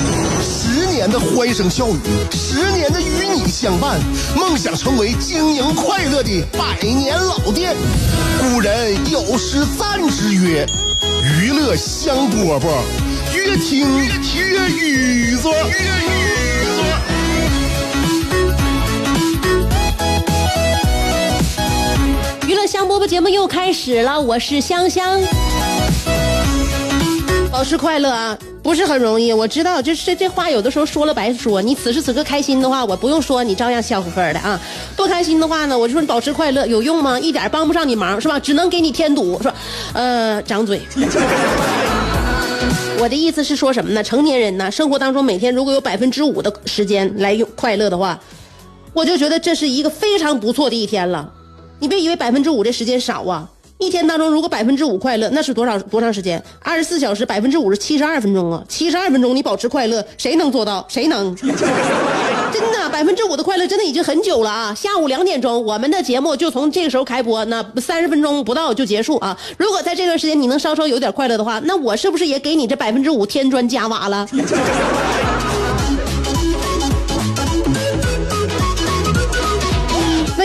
十年的欢声笑语，十年的与你相伴，梦想成为经营快乐的百年老店。古人有诗赞之曰：“娱乐香饽饽，越听越雨左。”娱乐香饽饽节目又开始了，我是香香。保持快乐啊，不是很容易。我知道，就是这这话有的时候说了白说。你此时此刻开心的话，我不用说，你照样笑呵呵的啊。不开心的话呢，我就说你保持快乐有用吗？一点帮不上你忙是吧？只能给你添堵是吧？呃，张嘴。我的意思是说什么呢？成年人呢，生活当中每天如果有百分之五的时间来用快乐的话，我就觉得这是一个非常不错的一天了。你别以为百分之五这时间少啊！一天当中如果百分之五快乐，那是多少多长时间？二十四小时百分之五是七十二分钟啊！七十二分钟你保持快乐，谁能做到？谁能？真的，百分之五的快乐真的已经很久了啊！下午两点钟，我们的节目就从这个时候开播，那三十分钟不到就结束啊！如果在这段时间你能稍稍有点快乐的话，那我是不是也给你这百分之五添砖加瓦了？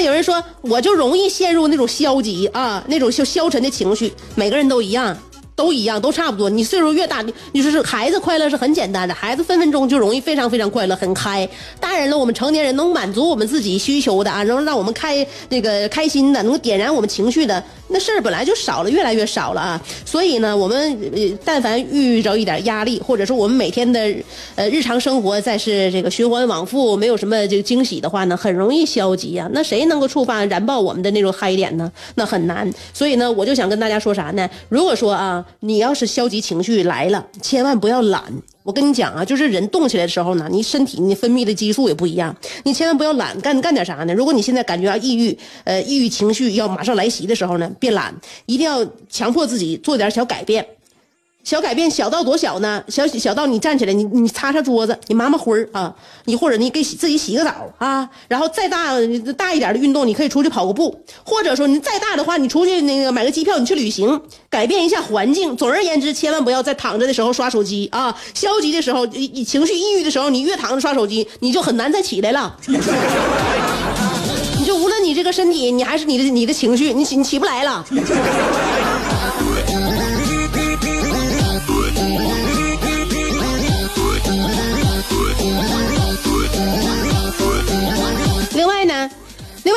有人说，我就容易陷入那种消极啊，那种消消沉的情绪。每个人都一样，都一样，都差不多。你岁数越大，你你说是孩子快乐是很简单的，孩子分分钟就容易非常非常快乐，很开。大人了，我们成年人能满足我们自己需求的啊，能让我们开那个开心的，能够点燃我们情绪的那事儿本来就少了，越来越少了啊。所以呢，我们，但凡遇着一点压力，或者说我们每天的呃日常生活再是这个循环往复，没有什么这个惊喜的话呢，很容易消极呀、那谁能够触发燃爆我们的那种嗨点呢？那很难。所以呢，我就想跟大家说啥呢？如果说啊，你要是消极情绪来了，千万不要懒。我跟你讲啊，就是人动起来的时候呢，你身体你分泌的激素也不一样，你千万不要懒，干干点啥呢？如果你现在感觉到抑郁，呃，抑郁情绪要马上来袭的时候呢，别懒，一定要强迫自己做点小改变。小改变小到多小呢？小小到你站起来，你你擦擦桌子，你抹抹灰儿啊，你或者你给自己洗个澡啊，然后再大大一点的运动，你可以出去跑个步，或者说你再大的话，你出去那个买个机票，你去旅行，改变一下环境。总而言之，千万不要在躺着的时候刷手机啊，消极的时候，你情绪抑郁的时候，你越躺着刷手机，你就很难再起来了。你就无论你这个身体，你还是你的你的情绪，你起你起不来了。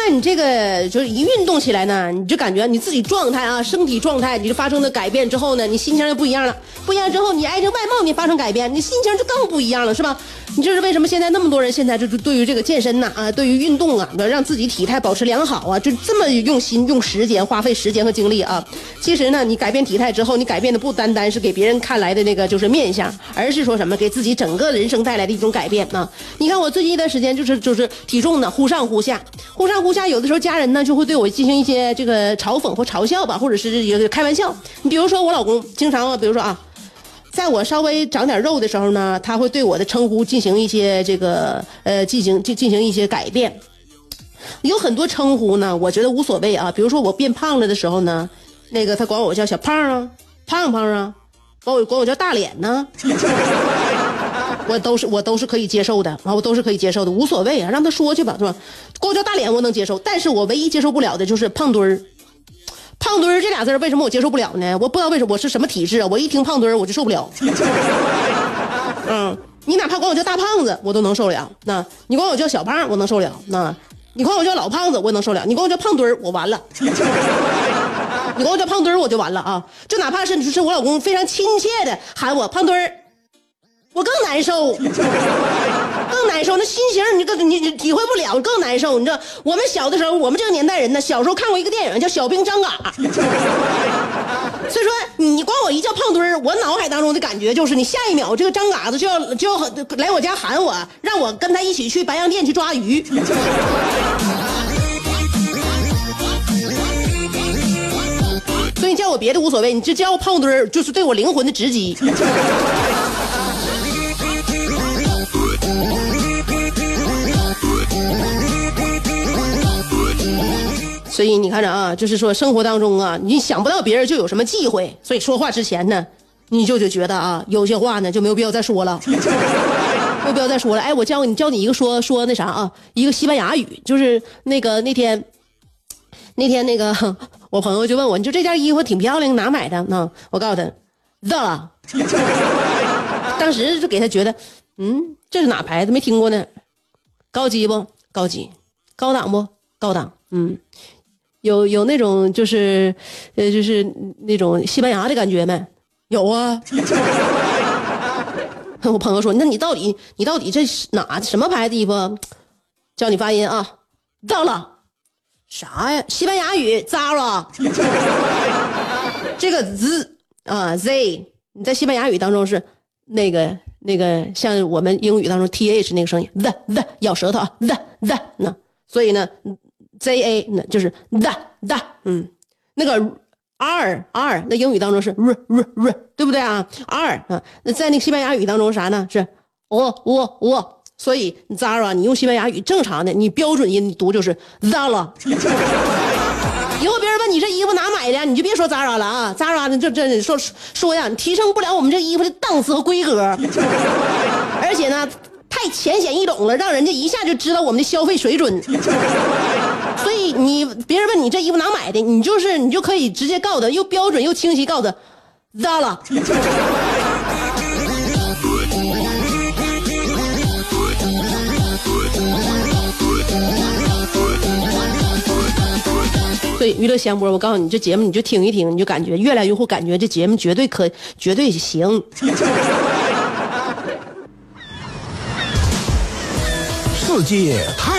你这个就是一运动起来呢，你就感觉你自己状态啊，身体状态你就发生了改变之后呢，你心情就不一样了。不一样之后，你挨着外貌你发生改变，你心情就更不一样了，是吧？你这是为什么现在那么多人现在就是对于这个健身呐啊，对于运动啊，让自己体态保持良好啊，就这么用心用时间花费时间和精力啊。其实呢，你改变体态之后，你改变的不单单是给别人看来的那个就是面相，而是说什么给自己整个人生带来的一种改变啊。你看我最近一段时间就是就是体重呢忽上忽下，忽上忽下，有的时候家人呢就会对我进行一些这个嘲讽或嘲笑吧，或者是一个开玩笑。你比如说我老公经常，比如说啊。在我稍微长点肉的时候呢，他会对我的称呼进行一些这个呃进行进进行一些改变。有很多称呼呢，我觉得无所谓啊。比如说我变胖了的时候呢，那个他管我叫小胖啊、胖胖啊，管我管我叫大脸呢，我都是我都是可以接受的啊，我都是可以接受的，无所谓啊，让他说去吧，是吧？管我叫大脸我能接受，但是我唯一接受不了的就是胖墩儿。胖墩儿这俩字儿为什么我接受不了呢？我不知道为什么我是什么体质啊！我一听胖墩儿我就受不了。嗯，你哪怕管我叫大胖子，我都能受了。那你管我叫小胖，我能受了。那你管我叫老胖子，我也能受了。你管我叫胖墩儿，我完了。你管我叫胖墩儿，我就完了啊！就哪怕是是我老公非常亲切的喊我胖墩儿，我更难受。更难受，那心情你更你你体会不了，更难受。你知道，我们小的时候，我们这个年代人呢，小时候看过一个电影叫《小兵张嘎》，所以说你管我一叫胖墩儿，我脑海当中的感觉就是，你下一秒这个张嘎子就要就要来我家喊我，让我跟他一起去白洋淀去抓鱼。所以你叫我别的无所谓，你就叫我胖墩儿，就是对我灵魂的直击。所以你看着啊，就是说生活当中啊，你想不到别人就有什么忌讳，所以说话之前呢，你就就觉得啊，有些话呢就没有必要再说了，没有必要再说了。哎，我教你教你一个说说那啥啊，一个西班牙语，就是那个那天那天那个 我朋友就问我，你就这件衣服挺漂亮，哪买的呢？我告诉他，The，当时就给他觉得，嗯，这是哪牌子？没听过呢，高级不？高级，高档不？高档，嗯。有有那种就是，呃，就是那种西班牙的感觉没？有啊。我朋友说：“那你到底你到底这是哪什么牌子衣服？教你发音啊，到了，啥呀？西班牙语 Zara。这个 z 啊 z，你在西班牙语当中是那个那个像我们英语当中 th 那个声音，the the 咬舌头啊，the the 那，所以呢。Z A 那就是 the the，嗯，那个 R R 那英语当中是 r r r，对不对啊？R 啊，那在那个西班牙语当中啥呢？是 o o o，所以 Zara 你用西班牙语正常的，你标准音读就是 Zara。以后别人问你这衣服哪买的，你就别说 Zara 了啊，Zara 这这说说呀，提升不了我们这衣服的档次和规格，而且呢。太浅显易懂了，让人家一下就知道我们的消费水准。所以你别人问你这衣服哪买的，你就是你就可以直接告诉他，又标准又清晰，告诉他，Zara。所以娱乐香饽，我告诉你，这节目你就听一听，你就感觉越来越会感觉这节目绝对可绝对行。世界太，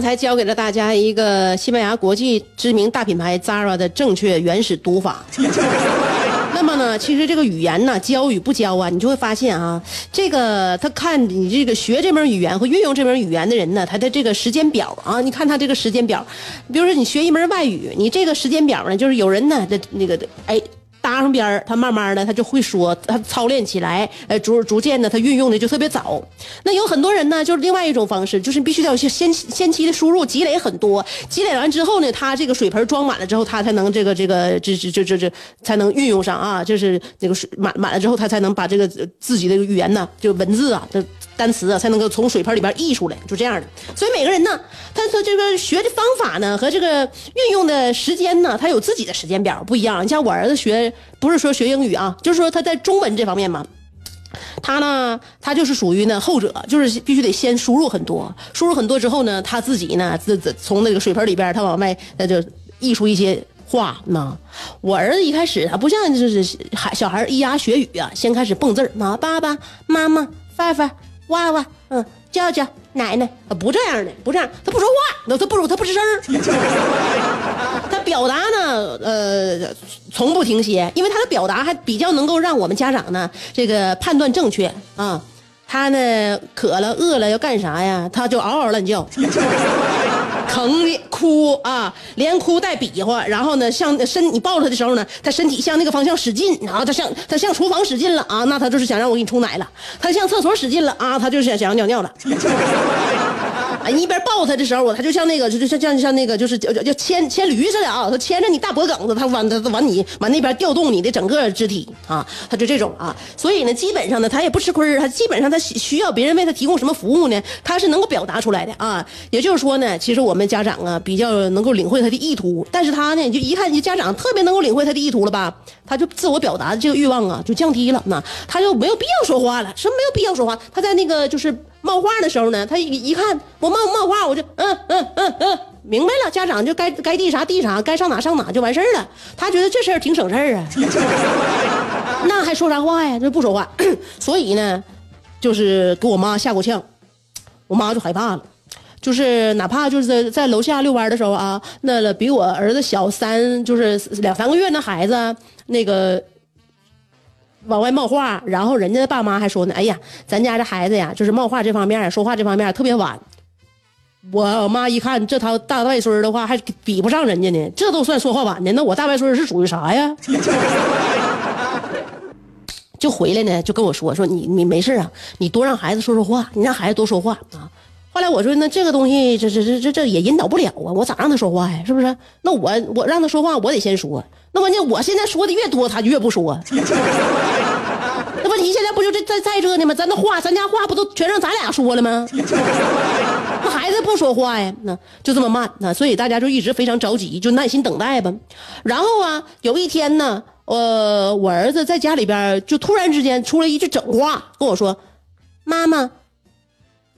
才教给了大家一个西班牙国际知名大品牌 Zara 的正确原始读法。那么呢，其实这个语言呢，教与不教啊，你就会发现啊，这个他看你这个学这门语言和运用这门语言的人呢，他的这个时间表啊，你看他这个时间表，比如说你学一门外语，你这个时间表呢，就是有人呢，这那个哎。搭上边，他慢慢的他就会说，他操练起来，呃，逐逐渐的他运用的就特别早。那有很多人呢，就是另外一种方式，就是必须要先先先期的输入积累很多，积累完之后呢，他这个水盆装满了之后，他才能这个这个这这这这这才能运用上啊，就是那个水满满了之后，他才能把这个自己的语言呢，就文字啊，这单词啊，才能够从水盆里边溢出来，就这样的。所以每个人呢，他说这个学的方法呢和这个运用的时间呢，他有自己的时间表不一样。你像我儿子学。不是说学英语啊，就是说他在中文这方面嘛，他呢，他就是属于呢后者，就是必须得先输入很多，输入很多之后呢，他自己呢，自自从那个水盆里边，他往外那就溢出一些话呢。我儿子一开始他不像就是孩小孩咿呀学语啊，先开始蹦字儿，妈爸爸妈妈爸爸娃娃嗯叫叫奶奶，啊不这样的，不这样，他不说话，那他不他不吱声他 表达呢呃从不停歇，因为他的表达还比较能够让我们家长呢这个判断正确啊。他呢渴了饿了要干啥呀？他就嗷嗷乱叫。疼的哭啊，连哭带比划，然后呢，向身你抱着他的时候呢，他身体向那个方向使劲，然后他向他向厨房使劲了啊，那他就是想让我给你冲奶了；他向厕所使劲了啊，他就是想想要尿尿了。啊，你一边抱他的时候，我他就像那个，就就像像像那个，就是叫叫牵牵驴似的啊，他牵着你大脖梗子，他往他往你往那边调动你的整个肢体啊，他就这种啊，所以呢，基本上呢，他也不吃亏他基本上他需要别人为他提供什么服务呢，他是能够表达出来的啊。也就是说呢，其实我们家长啊比较能够领会他的意图，但是他呢，就一看你家长特别能够领会他的意图了吧，他就自我表达的这个欲望啊就降低了，那他就没有必要说话了，是没有必要说话。他在那个就是。冒话的时候呢，他一一看我冒冒话，我就嗯嗯嗯嗯，明白了。家长就该该递啥递啥，该上哪上哪就完事儿了。他觉得这事儿挺省事儿啊，那还说啥话呀？这不说话。所以呢，就是给我妈吓过呛，我妈就害怕了。就是哪怕就是在在楼下遛弯的时候啊，那比我儿子小三就是两三个月那孩子那个。往外冒话，然后人家的爸妈还说呢：“哎呀，咱家这孩子呀，就是冒话这方面，说话这方面特别晚。”我妈一看这他大外孙的话，还比不上人家呢，这都算说话晚的。那我大外孙是属于啥呀？就回来呢，就跟我说说你你没事啊，你多让孩子说说话，你让孩子多说话啊。后来我说那这个东西，这这这这这也引导不了啊，我咋让他说话呀？是不是？那我我让他说话，我得先说。那关键我现在说的越多，他就越不说。那问题现在不就这在在这呢吗？咱的话，咱家话不都全让咱俩说了吗？那孩子不说话呀，那就这么慢。那所以大家就一直非常着急，就耐心等待吧。然后啊，有一天呢，呃，我儿子在家里边就突然之间出了一句整话，跟我说：“妈妈。”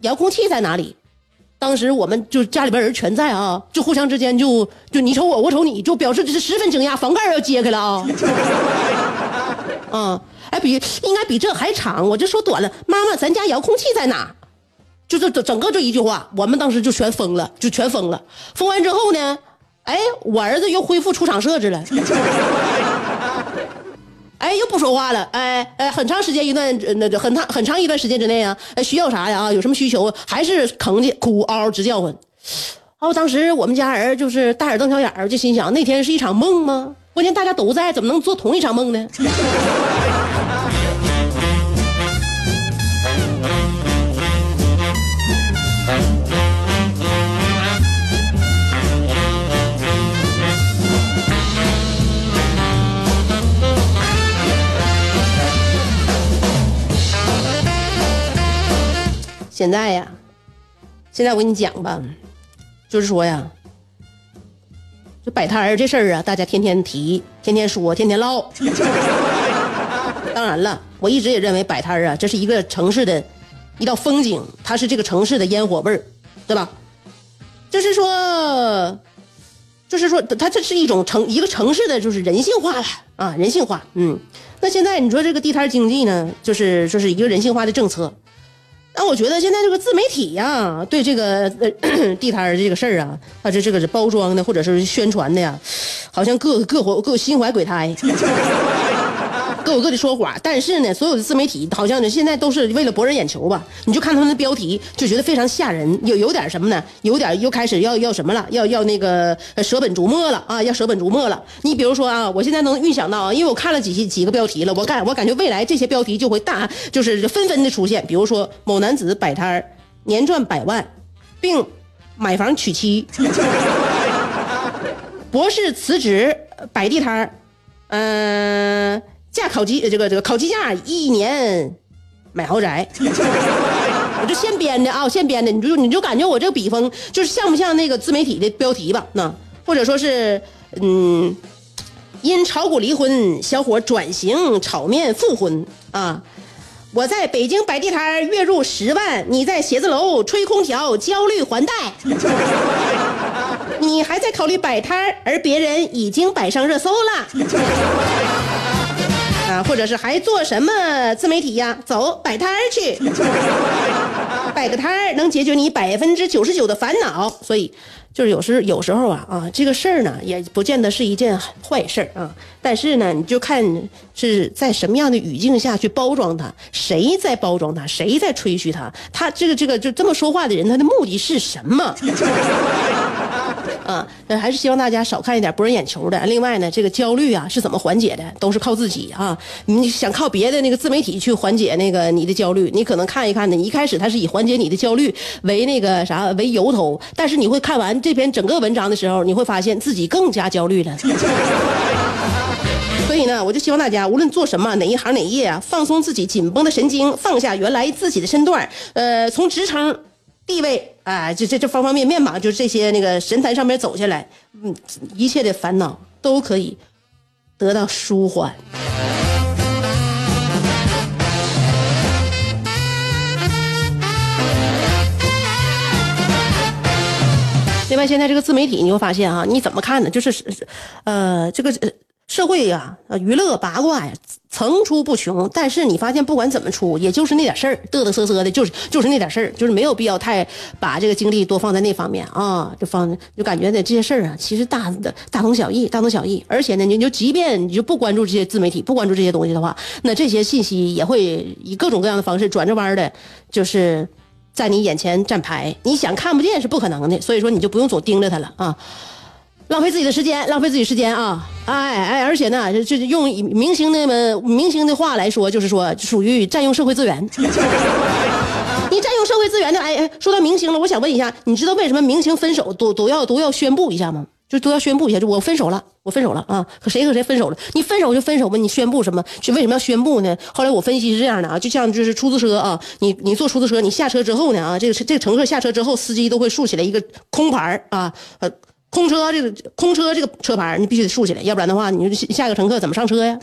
遥控器在哪里？当时我们就家里边人全在啊，就互相之间就就你瞅我，我瞅你，就表示这是十分惊讶。房盖要揭开了啊！啊，哎，比应该比这还长，我就说短了。妈妈，咱家遥控器在哪？就这整整个就一句话，我们当时就全疯了，就全疯了。疯完之后呢，哎，我儿子又恢复出厂设置了。哎，又不说话了。哎哎，很长时间一段，那很长很长一段时间之内啊，需要啥呀？啊，有什么需求？还是吭叽哭嗷嗷直叫唤。哦，当时我们家人就是大眼瞪小眼儿，就心想那天是一场梦吗？关键大家都在，怎么能做同一场梦呢？现在呀，现在我跟你讲吧，就是说呀，这摆摊儿这事儿啊，大家天天提，天天说，天天唠。当然了，我一直也认为摆摊儿啊，这是一个城市的一道风景，它是这个城市的烟火味儿，对吧？就是说，就是说，它这是一种城一个城市的就是人性化了啊，人性化。嗯，那现在你说这个地摊经济呢，就是说是一个人性化的政策。但我觉得现在这个自媒体呀，对这个 地摊这个事儿啊，啊这这个是包装的或者是宣传的呀，好像各各怀各心怀鬼胎。各有各的说法，但是呢，所有的自媒体好像呢，现在都是为了博人眼球吧？你就看他们的标题，就觉得非常吓人，有有点什么呢？有点又开始要要什么了？要要那个舍本逐末了啊！要舍本逐末了。你比如说啊，我现在能预想到啊，因为我看了几几个标题了，我感我感觉未来这些标题就会大，就是纷纷的出现。比如说某男子摆摊儿年赚百万，并买房娶妻；博士辞职摆地摊儿，嗯。烤鸡这个这个烤鸡架一年买豪宅，我就现编的啊，现编的，你就你就感觉我这个笔锋就是像不像那个自媒体的标题吧？那或者说是嗯，因炒股离婚，小伙转型炒面复婚啊！我在北京摆地摊，月入十万，你在写字楼吹空调，焦虑还贷，你还在考虑摆摊，而别人已经摆上热搜了。或者是还做什么自媒体呀？走，摆摊儿去。摆个摊儿能解决你百分之九十九的烦恼，所以就是有时有时候啊啊，这个事儿呢也不见得是一件坏事儿啊。但是呢，你就看是在什么样的语境下去包装它，谁在包装它，谁在吹嘘它，他这个这个就这么说话的人，他的目的是什么？啊，那还是希望大家少看一点博人眼球的。另外呢，这个焦虑啊是怎么缓解的？都是靠自己啊！你想靠别的那个自媒体去缓解那个你的焦虑，你可能看一看呢。你一开始他是以缓解你的焦虑为那个啥为由头，但是你会看完这篇整个文章的时候，你会发现自己更加焦虑了。所以呢，我就希望大家无论做什么，哪一行哪业啊，放松自己紧绷的神经，放下原来自己的身段，呃，从职称。地位啊，这这这方方面面嘛，就是这些那个神坛上面走下来，嗯，一切的烦恼都可以得到舒缓。另外，现在这个自媒体，你会发现啊，你怎么看呢？就是，呃，这个。社会呀，呃，娱乐八卦呀，层出不穷。但是你发现，不管怎么出，也就是那点事儿，嘚嘚瑟瑟的，就是就是那点事儿，就是没有必要太把这个精力多放在那方面啊。就放就感觉呢，这些事儿啊，其实大的大同小异，大同小异。而且呢，你就即便你就不关注这些自媒体，不关注这些东西的话，那这些信息也会以各种各样的方式转着弯的，就是在你眼前站牌。你想看不见是不可能的，所以说你就不用总盯着它了啊。浪费自己的时间，浪费自己时间啊！哎哎，而且呢，就是用明星那么明星的话来说，就是说属于占用社会资源。你占用社会资源的，哎哎，说到明星了，我想问一下，你知道为什么明星分手都都要都要宣布一下吗？就都要宣布一下，就我分手了，我分手了啊！和谁和谁分手了？你分手就分手吧，你宣布什么？就为什么要宣布呢？后来我分析是这样的啊，就像就是出租车啊，你你坐出租车，你下车之后呢啊，这个这个乘客下车之后，司机都会竖起来一个空牌啊，呃。空车这个空车这个车牌你必须得竖起来，要不然的话，你下一个乘客怎么上车呀？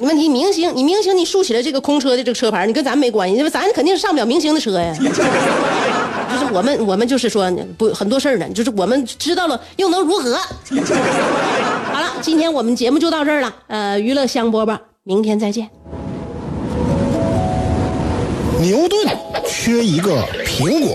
问题明星，你明星你竖起来这个空车的这个车牌你跟咱没关系，因为咱肯定是上不了明星的车呀。就是我们我们就是说不很多事儿呢，就是我们知道了又能如何？好了，今天我们节目就到这儿了，呃，娱乐香饽饽，明天再见。牛顿缺一个苹果。